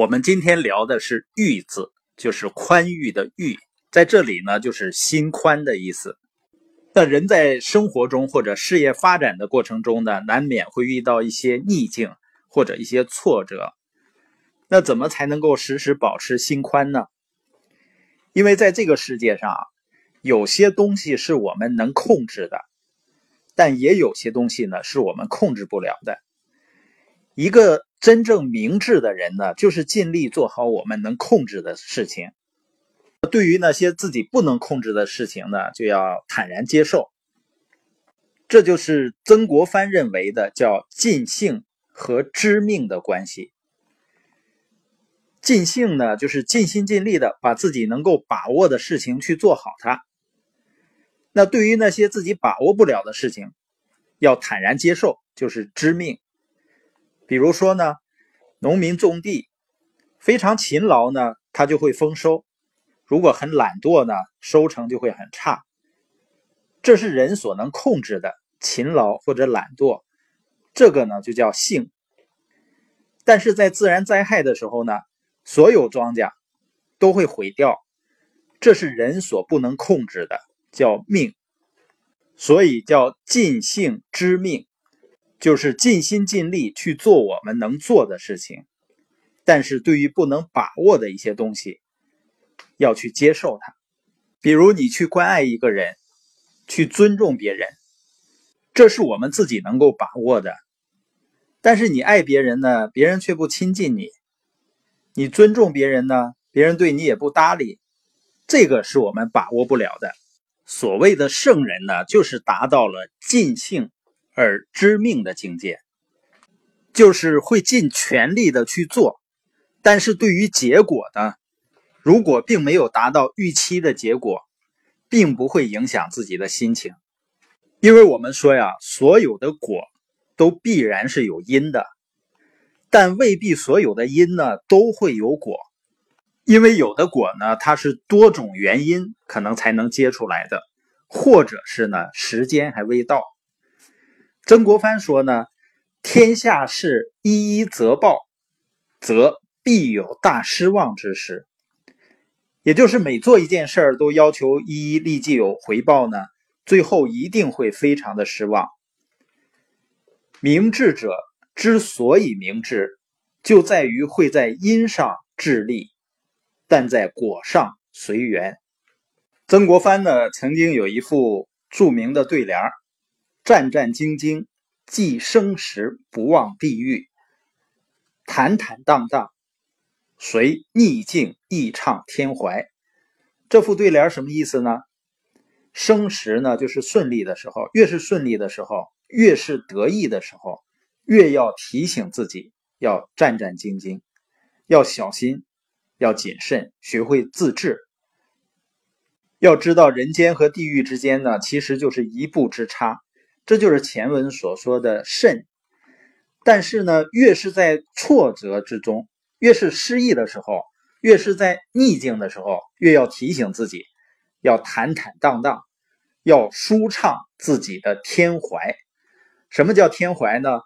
我们今天聊的是“裕”字，就是宽裕的“裕”。在这里呢，就是心宽的意思。那人在生活中或者事业发展的过程中呢，难免会遇到一些逆境或者一些挫折。那怎么才能够时时保持心宽呢？因为在这个世界上，有些东西是我们能控制的，但也有些东西呢是我们控制不了的。一个真正明智的人呢，就是尽力做好我们能控制的事情。对于那些自己不能控制的事情呢，就要坦然接受。这就是曾国藩认为的叫尽兴和知命的关系。尽兴呢，就是尽心尽力的把自己能够把握的事情去做好它。那对于那些自己把握不了的事情，要坦然接受，就是知命。比如说呢，农民种地非常勤劳呢，他就会丰收。如果很懒惰呢，收成就会很差。这是人所能控制的，勤劳或者懒惰，这个呢就叫性。但是在自然灾害的时候呢，所有庄稼都会毁掉，这是人所不能控制的，叫命。所以叫尽性知命，就是尽心尽力去做我们能做的事情。但是对于不能把握的一些东西，要去接受它，比如你去关爱一个人，去尊重别人，这是我们自己能够把握的。但是你爱别人呢，别人却不亲近你；你尊重别人呢，别人对你也不搭理。这个是我们把握不了的。所谓的圣人呢，就是达到了尽兴而知命的境界，就是会尽全力的去做，但是对于结果呢？如果并没有达到预期的结果，并不会影响自己的心情，因为我们说呀，所有的果都必然是有因的，但未必所有的因呢都会有果，因为有的果呢，它是多种原因可能才能结出来的，或者是呢时间还未到。曾国藩说呢，天下事一一则报，则必有大失望之时。也就是每做一件事儿都要求一一立即有回报呢，最后一定会非常的失望。明智者之所以明智，就在于会在因上致力，但在果上随缘。曾国藩呢，曾经有一副著名的对联儿：“战战兢兢，既生时不忘地狱；坦坦荡荡。”随逆境亦畅天怀，这副对联什么意思呢？生时呢，就是顺利的时候，越是顺利的时候，越是得意的时候，越要提醒自己要战战兢兢，要小心，要谨慎，学会自制。要知道，人间和地狱之间呢，其实就是一步之差，这就是前文所说的慎。但是呢，越是在挫折之中。越是失意的时候，越是在逆境的时候，越要提醒自己，要坦坦荡荡，要舒畅自己的天怀。什么叫天怀呢？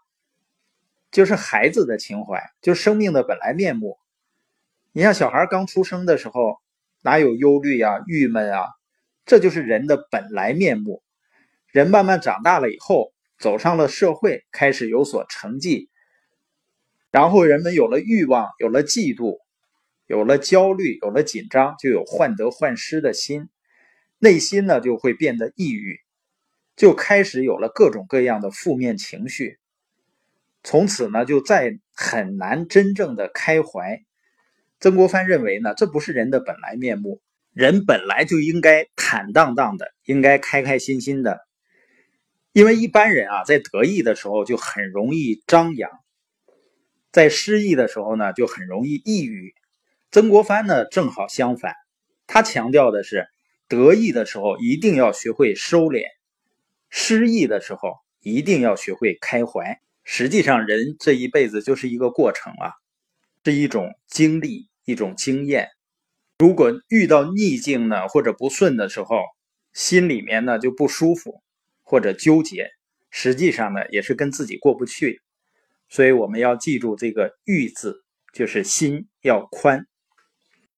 就是孩子的情怀，就是生命的本来面目。你像小孩刚出生的时候，哪有忧虑啊、郁闷啊？这就是人的本来面目。人慢慢长大了以后，走上了社会，开始有所成绩。然后人们有了欲望，有了嫉妒，有了焦虑，有了紧张，就有患得患失的心，内心呢就会变得抑郁，就开始有了各种各样的负面情绪。从此呢，就再很难真正的开怀。曾国藩认为呢，这不是人的本来面目，人本来就应该坦荡荡的，应该开开心心的。因为一般人啊，在得意的时候就很容易张扬。在失意的时候呢，就很容易抑郁。曾国藩呢，正好相反，他强调的是，得意的时候一定要学会收敛，失意的时候一定要学会开怀。实际上，人这一辈子就是一个过程啊，是一种经历，一种经验。如果遇到逆境呢，或者不顺的时候，心里面呢就不舒服或者纠结，实际上呢也是跟自己过不去。所以我们要记住这个“玉”字，就是心要宽。